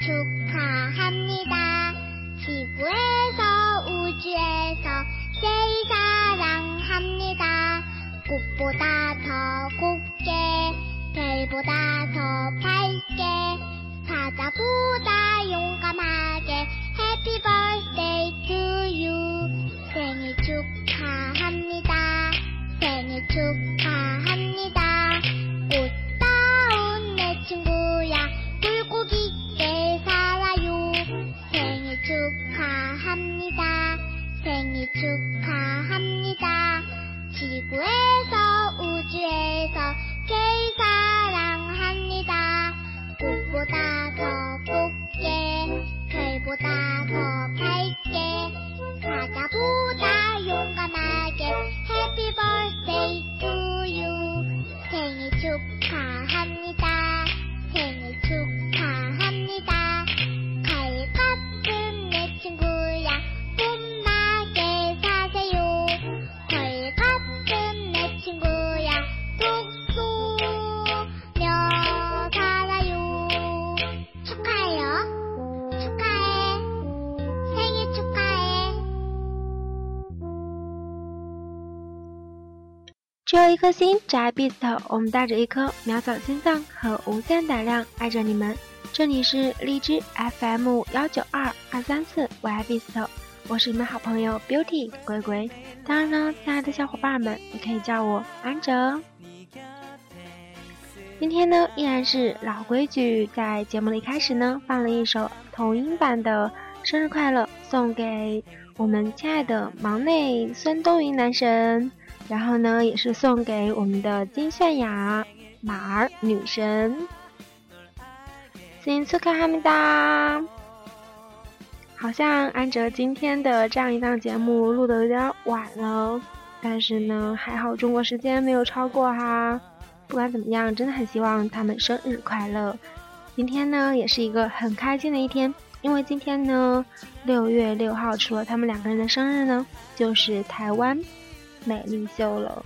축하합니다. 지구에서 우주에서 제일 사랑합니다. 꽃보다 더 곱게 별보다 더 밝게 바다보다 용감하게 Happy birthday to you 생일 축하합니다. 생일 축하합니다. 축하합니다. 지구에서 우주에서 제일 사랑합니다. 꽃보다 더 곱게 별보다 더 밝게 바다보다 용감 一颗心，只爱 Beast。我们带着一颗渺小的心脏和无限胆量，爱着你们。这里是荔枝 FM 幺九二二三四，我爱 Beast，我是你们好朋友 Beauty 龟龟。当然呢，亲爱的小伙伴们，你可以叫我安哲。今天呢，依然是老规矩，在节目的一开始呢，放了一首童音版的《生日快乐》，送给我们亲爱的忙内孙东云男神。然后呢，也是送给我们的金泫雅马儿女神。新次克哈密达。好像安哲今天的这样一档节目录的有点晚了，但是呢，还好中国时间没有超过哈。不管怎么样，真的很希望他们生日快乐。今天呢，也是一个很开心的一天，因为今天呢，六月六号，除了他们两个人的生日呢，就是台湾。美丽秀了，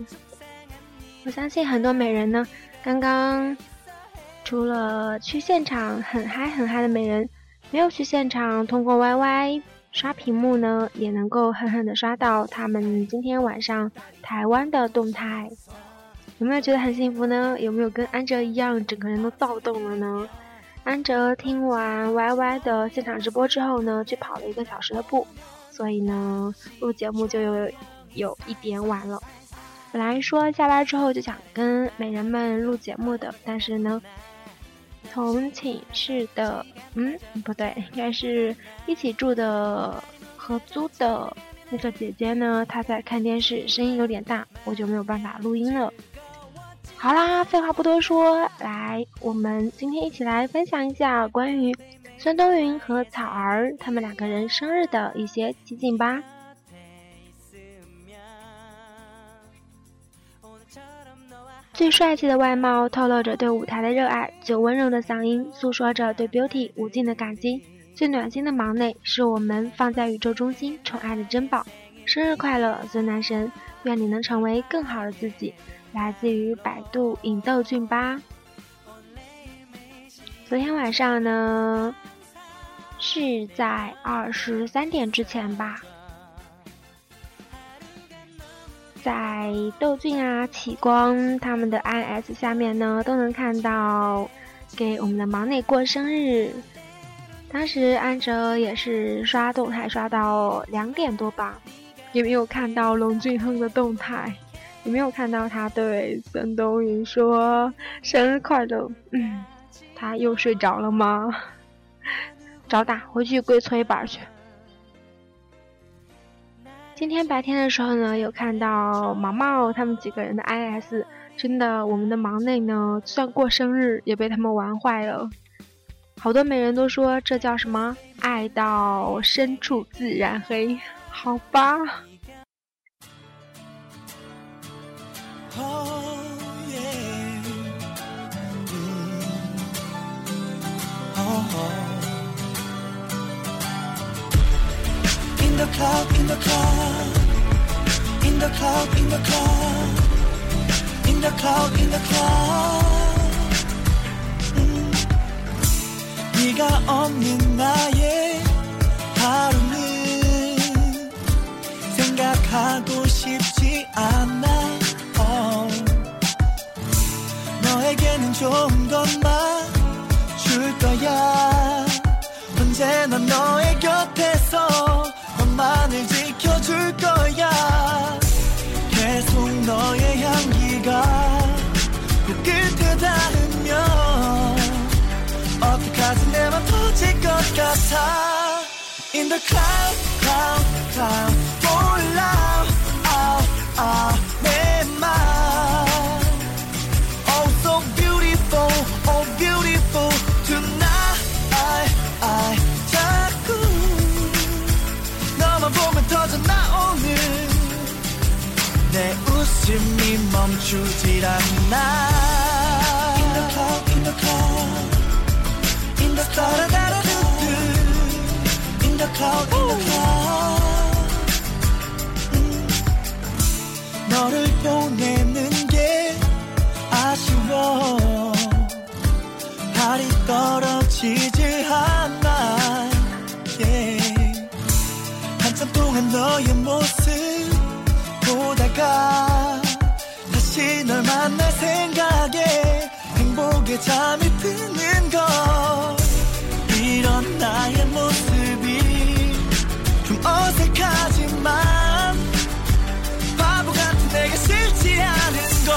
我相信很多美人呢，刚刚除了去现场很嗨很嗨的美人，没有去现场，通过 YY 刷屏幕呢，也能够狠狠的刷到他们今天晚上台湾的动态，有没有觉得很幸福呢？有没有跟安哲一样，整个人都躁动了呢？安哲听完 YY 的现场直播之后呢，去跑了一个小时的步，所以呢，录节目就有。有一点晚了，本来说下班之后就想跟美人们录节目的，但是呢，同寝室的，嗯，不对，应该是一起住的合租的那个姐姐呢，她在看电视，声音有点大，我就没有办法录音了。好啦，废话不多说，来，我们今天一起来分享一下关于孙冬云和草儿他们两个人生日的一些情景吧。最帅气的外貌透露着对舞台的热爱，最温柔的嗓音诉说着对 Beauty 无尽的感激，最暖心的忙内是我们放在宇宙中心宠爱的珍宝。生日快乐，孙男神！愿你能成为更好的自己。来自于百度影豆俊吧。昨天晚上呢，是在二十三点之前吧。在豆俊啊、启光他们的 IS 下面呢，都能看到给我们的忙内过生日。当时安哲也是刷动态刷到两点多吧，也没有看到龙俊亨的动态，也没有看到他对孙东云说生日快乐。嗯，他又睡着了吗？找打，回去跪搓衣板去。今天白天的时候呢，有看到毛毛他们几个人的 IS，真的，我们的忙内呢，算过生日也被他们玩坏了。好多美人都说这叫什么爱到深处自然黑，好吧。The cloud, in the cloud, in the cloud, in the cloud, in the cloud, in the cloud. Mm. 네가 없는 나의 하루는 생각하고 싶지 않아 oh. 너에게는 좋은 것만 줄 거야 언제나 너의 곁에서 지켜줄 거야. 계속 너의 향기가 코끝에 닿으면 어떡하지? 내 맘 터질 것 같아. In the cloud, cloud, cloud 올라. out, out 웃음이 멈추질 않아 In the cloud, in the cloud In the da do In the cloud, in the cloud 음. 너를 보내는 게 아쉬워 발이 떨어지질 않아 yeah. 한참 동안 너의 모습 보다가 다시 널 만날 생각에 행복에 잠이 드는 걸 이런 나의 모습이 좀 어색하지만 바보 같은 내가 싫지 않은 걸.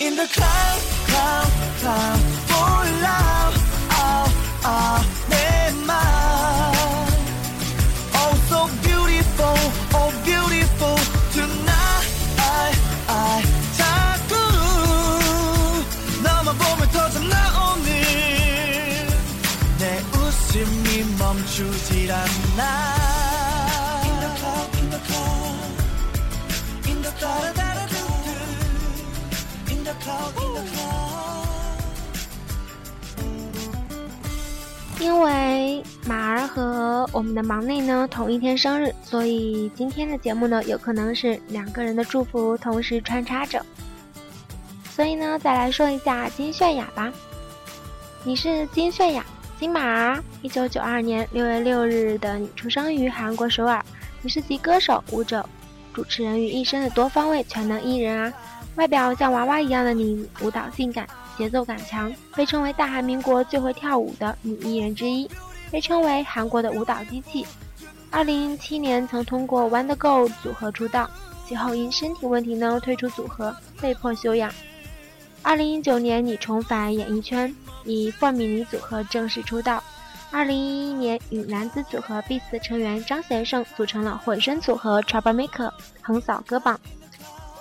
In the cloud, cloud, cloud 올라 out, out 내맘 因为马儿和我们的忙内呢同一天生日，所以今天的节目呢有可能是两个人的祝福同时穿插着。所以呢，再来说一下金泫雅吧。你是金泫雅，金马儿，一九九二年六月六日的你出生于韩国首尔。你是集歌手、舞者、主持人于一身的多方位全能艺人啊！外表像娃娃一样的你，舞蹈性感。节奏感强，被称为大韩民国最会跳舞的女艺人之一，被称为韩国的舞蹈机器。二零零七年曾通过 Wonder Girl 组合出道，其后因身体问题呢退出组合，被迫休养。二零一九年你重返演艺圈，以 Four 米妮组合正式出道。二零一一年与男子组合 BTS 成员张贤胜组成了混声组合 Trouble Maker，横扫歌榜。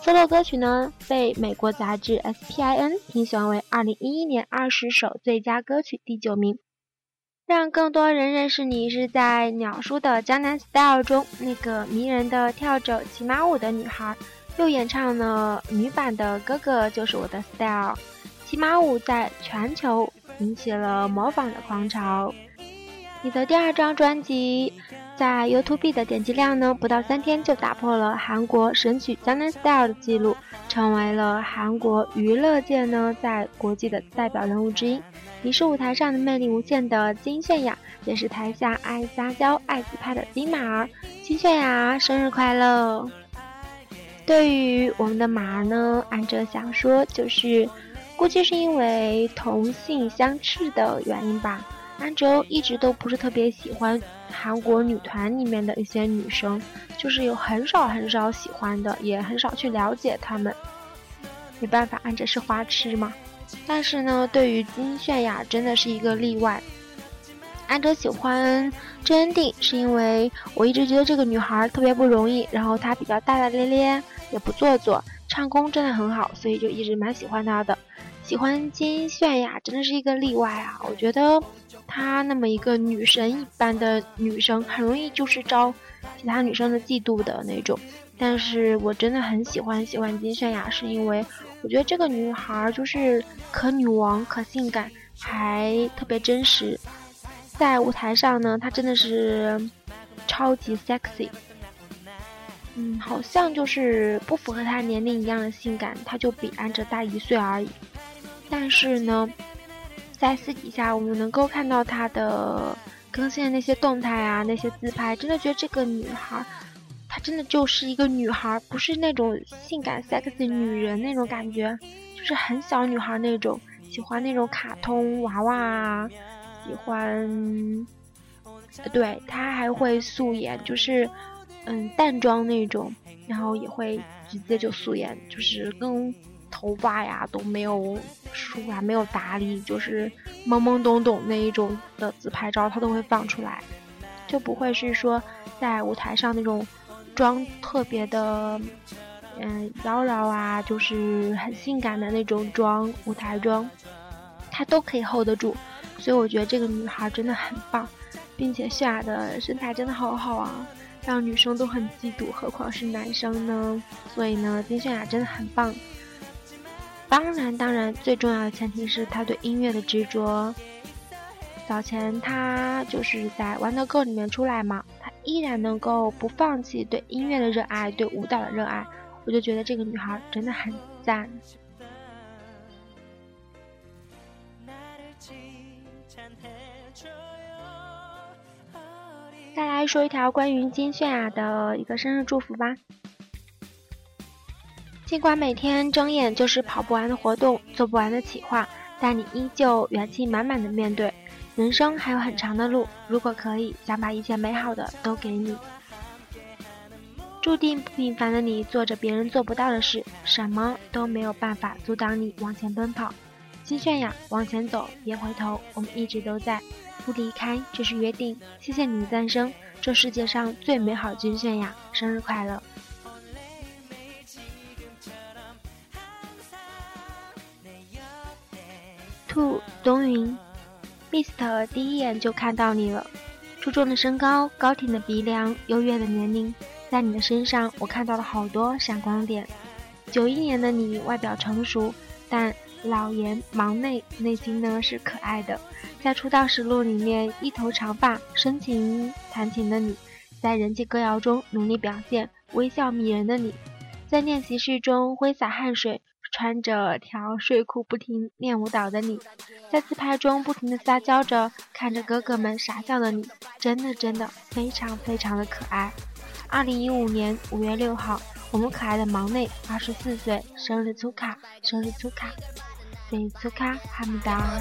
Solo 歌曲呢，被美国杂志 SPIN 评选为2011年二十首最佳歌曲第九名。让更多人认识你是在鸟叔的《江南 Style》中那个迷人的跳着骑马舞的女孩，又演唱了女版的《哥哥就是我的 Style》。骑马舞在全球引起了模仿的狂潮。你的第二张专辑。在 YouTube 的点击量呢，不到三天就打破了韩国神曲《江南 Style》的记录，成为了韩国娱乐界呢在国际的代表人物之一。你是舞台上的魅力无限的金泫雅，也是台下爱撒娇、爱自拍的金马儿。金泫雅生日快乐！对于我们的马儿呢，按着想说，就是估计是因为同性相斥的原因吧。安哲一直都不是特别喜欢韩国女团里面的一些女生，就是有很少很少喜欢的，也很少去了解她们。没办法，安哲是花痴嘛。但是呢，对于金泫雅真的是一个例外。安哲喜欢郑恩地，是因为我一直觉得这个女孩特别不容易，然后她比较大大咧咧，也不做作，唱功真的很好，所以就一直蛮喜欢她的。喜欢金泫雅真的是一个例外啊！我觉得她那么一个女神一般的女生，很容易就是招其他女生的嫉妒的那种。但是我真的很喜欢喜欢金泫雅，是因为我觉得这个女孩就是可女王、可性感，还特别真实。在舞台上呢，她真的是超级 sexy。嗯，好像就是不符合她年龄一样的性感，她就比安哲大一岁而已。但是呢，在私底下我们能够看到她的更新的那些动态啊，那些自拍，真的觉得这个女孩，她真的就是一个女孩，不是那种性感 sexy 女人那种感觉，就是很小女孩那种，喜欢那种卡通娃娃啊，喜欢，对她还会素颜，就是嗯淡妆那种，然后也会直接就素颜，就是跟。头发呀都没有梳啊，没有打理，就是懵懵懂懂那一种的自拍照，他都会放出来，就不会是说在舞台上那种妆特别的，嗯妖娆啊，就是很性感的那种妆，舞台妆，他都可以 hold 得住。所以我觉得这个女孩真的很棒，并且泫雅的身材真的好好啊，让女生都很嫉妒，何况是男生呢？所以呢，金泫雅真的很棒。当然，当然，最重要的前提是他对音乐的执着。早前他就是在《Wonder Girl》里面出来嘛，他依然能够不放弃对音乐的热爱，对舞蹈的热爱，我就觉得这个女孩真的很赞。再来说一条关于金泫雅的一个生日祝福吧。尽管每天睁眼就是跑不完的活动，做不完的企划，但你依旧元气满满的面对。人生还有很长的路，如果可以，想把一切美好的都给你。注定不平凡的你，做着别人做不到的事，什么都没有办法阻挡你往前奔跑。金泫雅，往前走，别回头，我们一直都在，不离开，这是约定。谢谢你的诞生，这世界上最美好的金泫雅，生日快乐！冬云，Mist 第一眼就看到你了。出众的身高，高挺的鼻梁，优越的年龄，在你的身上我看到了好多闪光点。九一年的你，外表成熟，但老颜忙内，内心呢是可爱的。在出道实录里面，一头长发，深情弹琴的你，在人气歌谣中努力表现，微笑迷人的你，在练习室中挥洒汗水。穿着条睡裤不停练舞蹈的你，在自拍中不停的撒娇着，看着哥哥们傻笑的你，真的真的非常非常的可爱。二零一五年五月六号，我们可爱的忙内二十四岁生日粗卡，生日粗卡，生日粗卡，哈密达。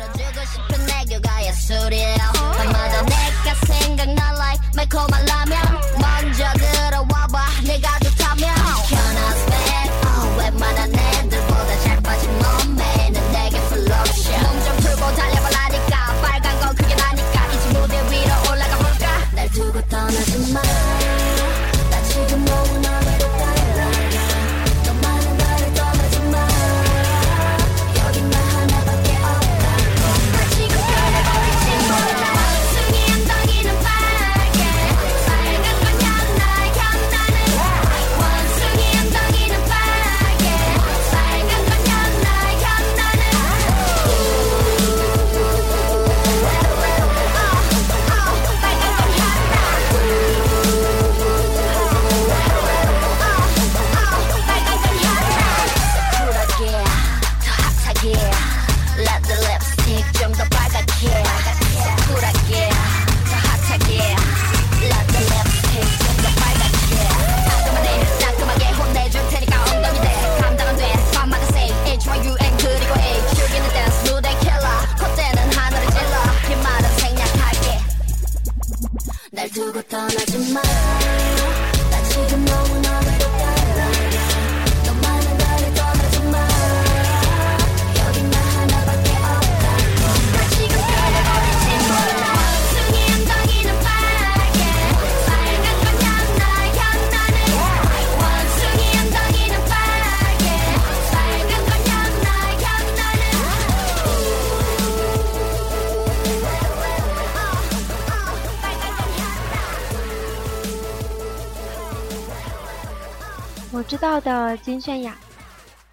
的金泫雅，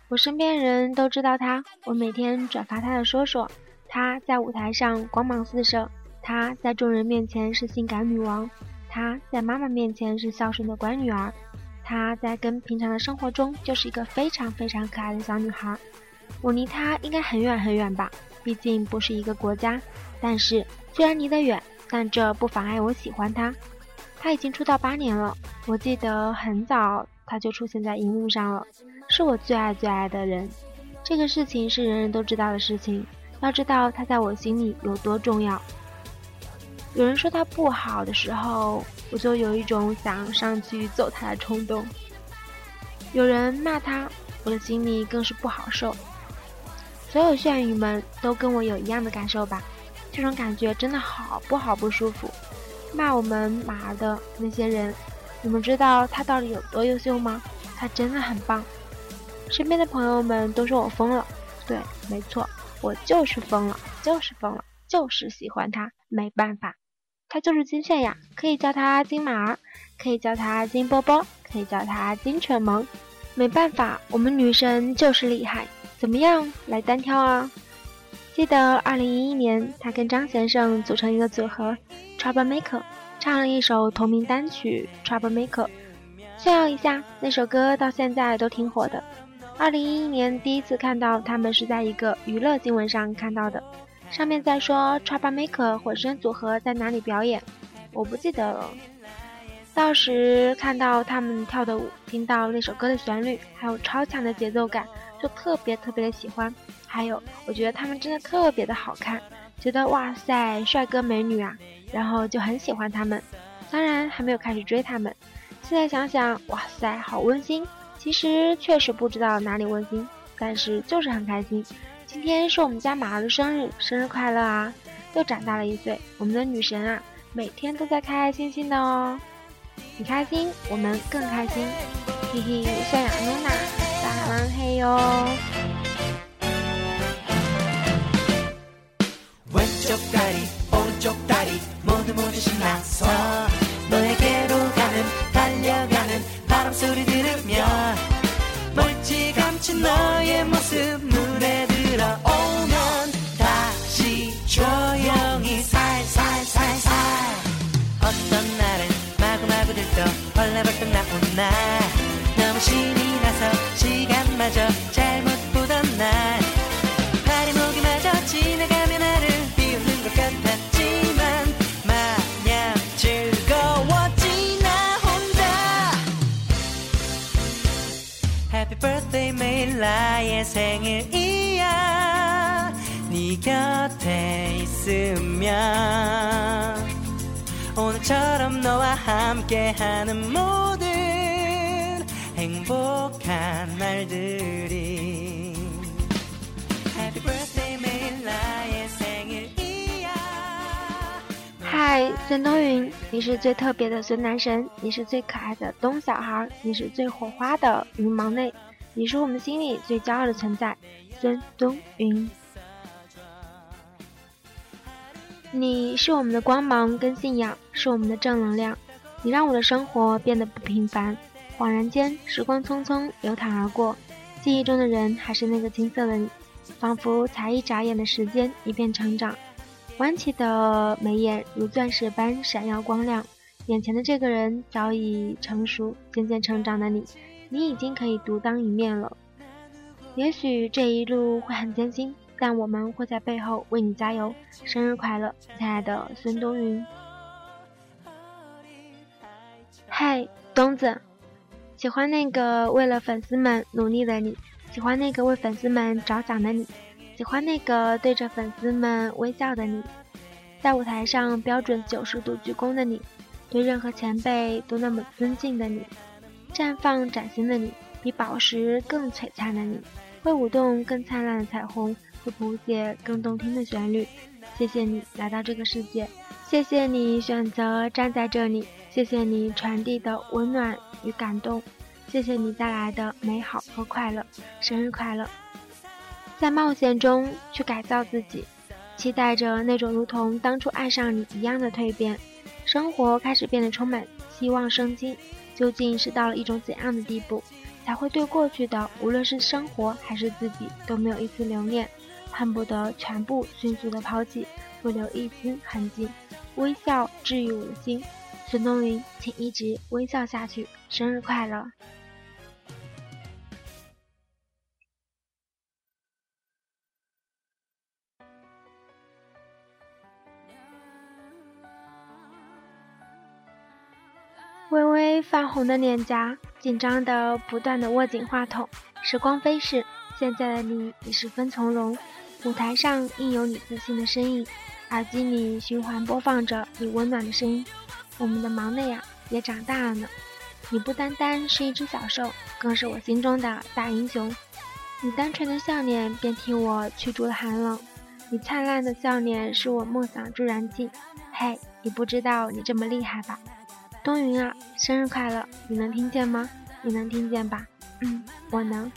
我身边人都知道她。我每天转发她的说说，她在舞台上光芒四射，她在众人面前是性感女王，她在妈妈面前是孝顺的乖女儿，她在跟平常的生活中就是一个非常非常可爱的小女孩。我离她应该很远很远吧，毕竟不是一个国家。但是虽然离得远，但这不妨碍我喜欢她。她已经出道八年了，我记得很早他就出现在荧幕上了，是我最爱最爱的人。这个事情是人人都知道的事情，要知道他在我心里有多重要。有人说他不好的时候，我就有一种想上去揍他的冲动。有人骂他，我的心里更是不好受。所有炫宇们都跟我有一样的感受吧？这种感觉真的好不好不舒服。骂我们马儿的那些人，你们知道他到底有多优秀吗？他真的很棒。身边的朋友们都说我疯了，对，没错，我就是疯了，就是疯了，就是喜欢他，没办法。他就是金炫雅，可以叫他金马儿，可以叫他金波波，可以叫他金犬萌。没办法，我们女神就是厉害。怎么样，来单挑啊？记得二零一一年，他跟张先生组成一个组合，Trouble Maker，唱了一首同名单曲《Trouble Maker》，炫耀一下，那首歌到现在都挺火的。二零一一年第一次看到他们是在一个娱乐新闻上看到的。上面在说 Troublemaker 混声组合在哪里表演，我不记得了。到时看到他们跳的舞，听到那首歌的旋律，还有超强的节奏感，就特别特别的喜欢。还有，我觉得他们真的特别的好看，觉得哇塞，帅哥美女啊，然后就很喜欢他们。当然还没有开始追他们，现在想想，哇塞，好温馨。其实确实不知道哪里温馨，但是就是很开心。今天是我们家马儿的生日，生日快乐啊！又长大了一岁，我们的女神啊，每天都在开开心心的哦。你开心，我们更开心。嘿嘿，小雅努娜，大浪嘿哟。嗨，孙东云，你是最特别的孙男神，你是最可爱的东小孩，你是最火花的云芒内，你是我们心里最骄傲的存在，孙东云。你是我们的光芒跟信仰，是我们的正能量。你让我的生活变得不平凡。恍然间，时光匆匆流淌而过，记忆中的人还是那个青涩的你，仿佛才一眨眼的时间，一片成长。弯起的眉眼如钻石般闪耀光亮，眼前的这个人早已成熟，渐渐成长的你，你已经可以独当一面了。也许这一路会很艰辛。但我们会在背后为你加油，生日快乐，亲爱的孙冬云！嗨，东子，喜欢那个为了粉丝们努力的你，喜欢那个为粉丝们着想的你，喜欢那个对着粉丝们微笑的你，在舞台上标准九十度鞠躬的你，对任何前辈都那么尊敬的你，绽放崭新的你，比宝石更璀璨的你，会舞动更灿烂的彩虹。会谱写更动听的旋律。谢谢你来到这个世界，谢谢你选择站在这里，谢谢你传递的温暖与感动，谢谢你带来的美好和快乐。生日快乐！在冒险中去改造自己，期待着那种如同当初爱上你一样的蜕变。生活开始变得充满希望生机。究竟是到了一种怎样的地步，才会对过去的，无论是生活还是自己，都没有一丝留恋？恨不得全部迅速的抛弃，不留一丝痕迹。微笑治愈我的心，孙东云，请一直微笑下去。生日快乐！微微泛红的脸颊，紧张的不断的握紧话筒。时光飞逝，现在的你已十分从容。舞台上印有你自信的身影，耳机里循环播放着你温暖的声音。我们的忙内呀，也长大了呢。你不单单是一只小兽，更是我心中的大英雄。你单纯的笑脸便替我驱逐了寒冷，你灿烂的笑脸是我梦想助燃剂。嘿，你不知道你这么厉害吧？冬云啊，生日快乐！你能听见吗？你能听见吧？嗯，我能。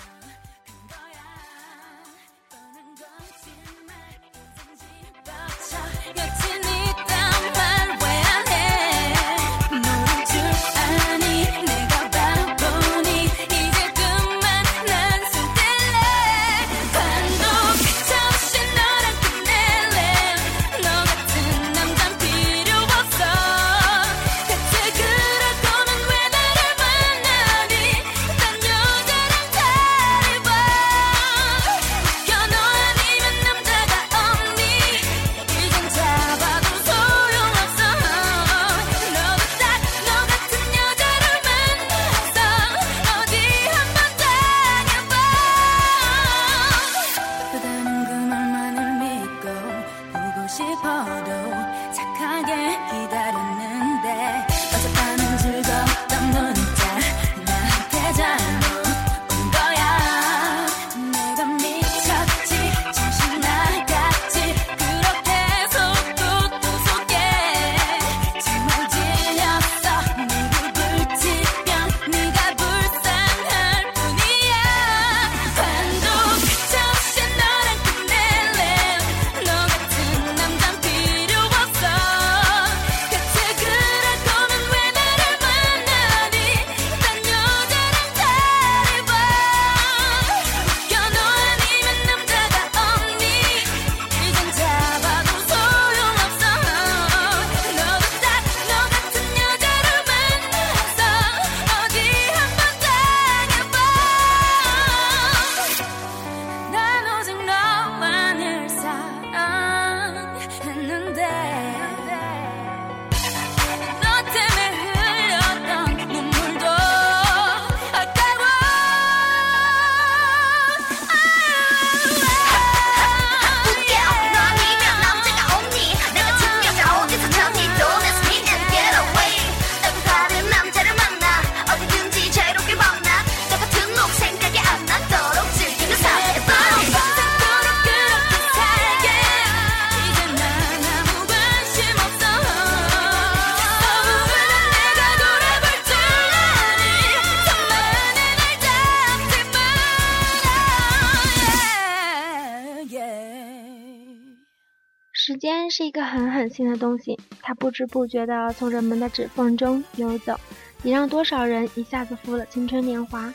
时间是一个很狠心的东西，它不知不觉地从人们的指缝中游走，也让多少人一下子负了青春年华。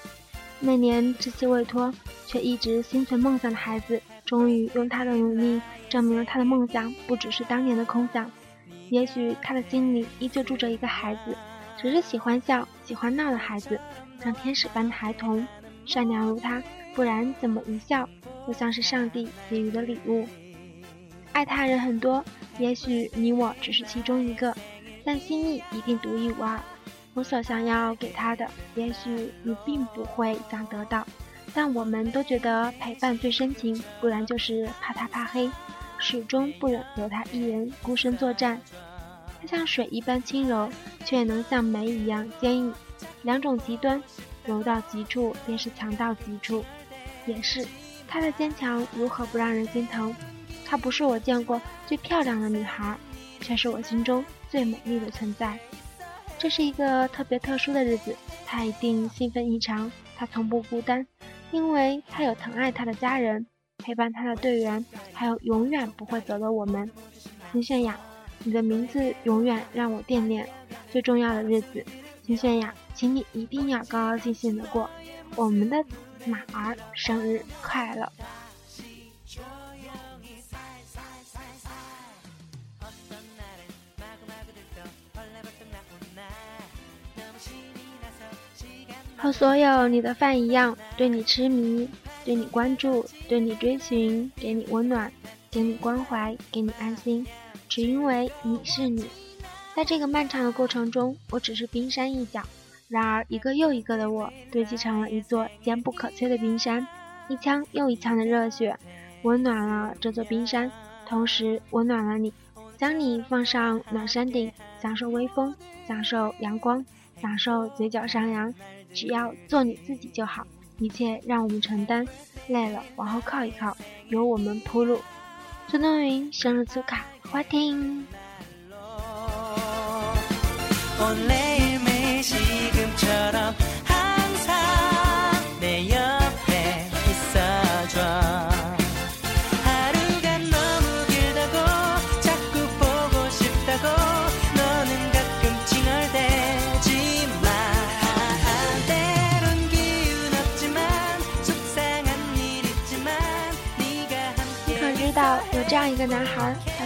那年稚气未脱，却一直心存梦想的孩子，终于用他的努力证明了他的梦想不只是当年的空想。也许他的心里依旧住着一个孩子，只是喜欢笑、喜欢闹的孩子，像天使般的孩童，善良如他，不然怎么一笑就像是上帝给予的礼物。爱他人很多，也许你我只是其中一个，但心意一定独一无二。我所想要给他的，也许你并不会想得到，但我们都觉得陪伴最深情，不然就是怕他怕黑，始终不忍留他一人孤身作战。他像水一般轻柔，却也能像煤一样坚硬，两种极端，柔到极处便是强到极处。也是，他的坚强如何不让人心疼？她不是我见过最漂亮的女孩，却是我心中最美丽的存在。这是一个特别特殊的日子，她一定兴奋异常。她从不孤单，因为她有疼爱她的家人，陪伴她的队员，还有永远不会走的我们。秦炫雅，你的名字永远让我惦念。最重要的日子，秦炫雅，请你一定要高高兴兴的过。我们的马儿生日快乐！和所有你的饭一样，对你痴迷，对你关注，对你追寻，给你温暖，给你关怀，给你安心，只因为你是你。在这个漫长的过程中，我只是冰山一角。然而，一个又一个的我堆积成了一座坚不可摧的冰山，一腔又一腔的热血温暖了这座冰山，同时温暖了你。将你放上暖山顶，享受微风，享受阳光，享受嘴角上扬。只要做你自己就好，一切让我们承担。累了，往后靠一靠，由我们铺路。孙冬云生日축하花听。 온 매일 매일 지금처럼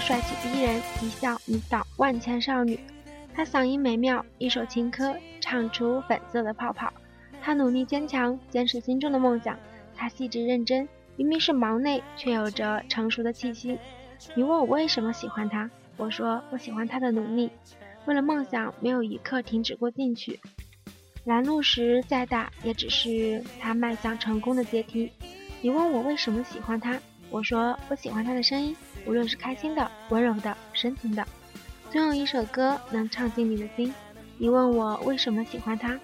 帅气逼人，一笑迷倒万千少女。他嗓音美妙，一首情歌唱出粉色的泡泡。他努力坚强，坚持心中的梦想。他细致认真，明明是忙内，却有着成熟的气息。你问我为什么喜欢他，我说我喜欢他的努力，为了梦想没有一刻停止过进取。拦路石再大，也只是他迈向成功的阶梯。你问我为什么喜欢他，我说我喜欢他的声音，无论是开心的、温柔的、深情的。总有一首歌能唱进你的心。你问我为什么喜欢他，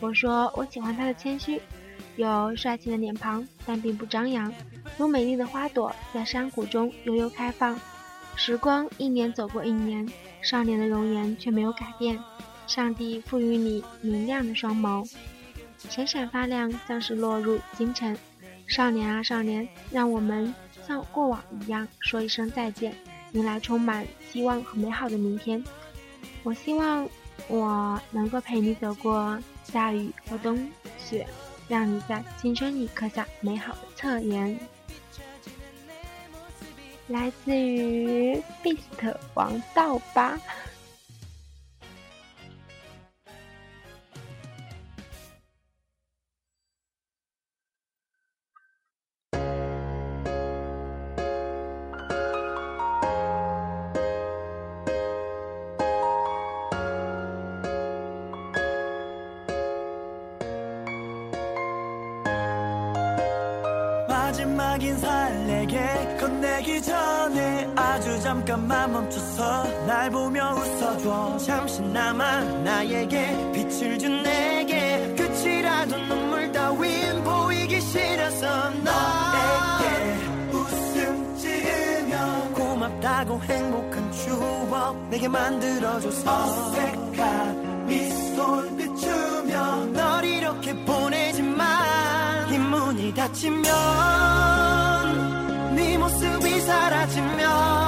我说我喜欢他的谦虚，有帅气的脸庞，但并不张扬，如美丽的花朵在山谷中悠悠开放。时光一年走过一年，少年的容颜却没有改变。上帝赋予你明亮的双眸，闪闪发亮，像是落入星辰。少年啊少年，让我们像过往一样说一声再见。迎来充满希望和美好的明天。我希望我能够陪你走过下雨和冬雪，让你在青春里刻下美好的侧颜。来自于 Beast 王道吧。 잠깐만 멈춰서 날 보며 웃어줘. 잠시나마 나에게 빛을 준 내게. 끝이라도 눈물 따윈 보이기 싫어서 너에게 웃음 지으며 고맙다고 행복한 추억 내게 만들어줘서 어색한 미소를 비추며 널 이렇게 보내지만 이 문이 닫히면 네 모습이 사라지면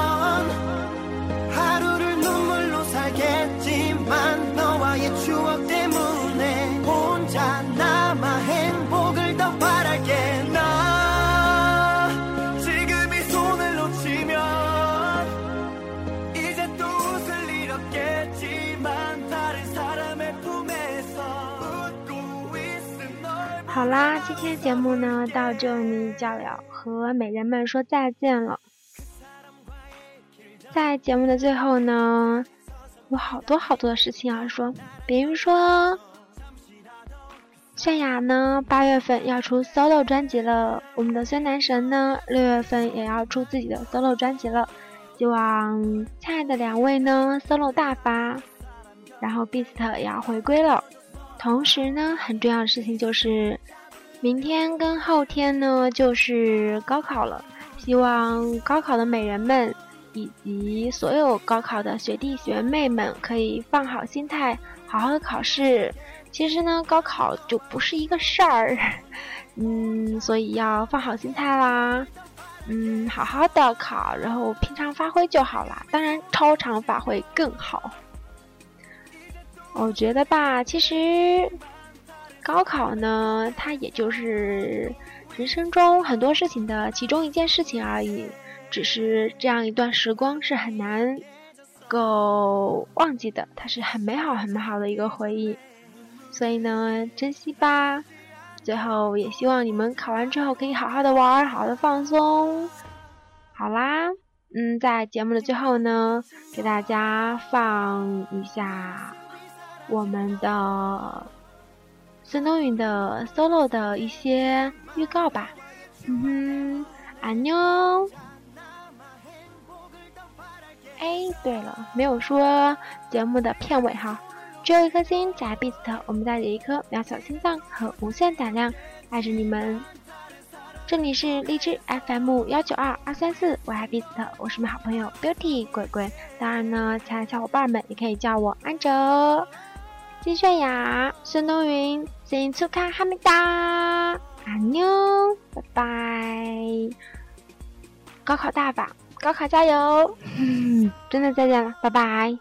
啦，今天节目呢到这里就要和美人们说再见了。在节目的最后呢，有好多好多的事情要说，比如说，泫雅呢八月份要出 solo 专辑了，我们的孙男神呢六月份也要出自己的 solo 专辑了，希望亲爱的两位呢 solo 大发，然后 Beast 也要回归了。同时呢，很重要的事情就是，明天跟后天呢就是高考了，希望高考的美人们以及所有高考的学弟学妹们可以放好心态，好好的考试。其实呢，高考就不是一个事儿，嗯，所以要放好心态啦，嗯，好好的考，然后平常发挥就好啦。当然，超常发挥更好。我觉得吧，其实高考呢，它也就是人生中很多事情的其中一件事情而已。只是这样一段时光是很难够忘记的，它是很美好、很美好的一个回忆。所以呢，珍惜吧。最后也希望你们考完之后可以好好的玩，好好的放松。好啦，嗯，在节目的最后呢，给大家放一下我们的孙冬云的 solo 的一些预告吧。嗯哼，安妞。哎，对了，没有说节目的片尾哈。只有一颗心，在 Beast，我们带着一颗渺小心脏和无限胆量，爱着你们。这里是荔枝 FM 幺九二二三四，我爱 beat，我是你们好朋友 Beauty 鬼鬼。当然呢，亲爱的小伙伴们也可以叫我安哲、金泫雅、孙冬云、新出卡哈密达、阿妞，拜拜。高考大法，高考加油！真的再见了，拜拜。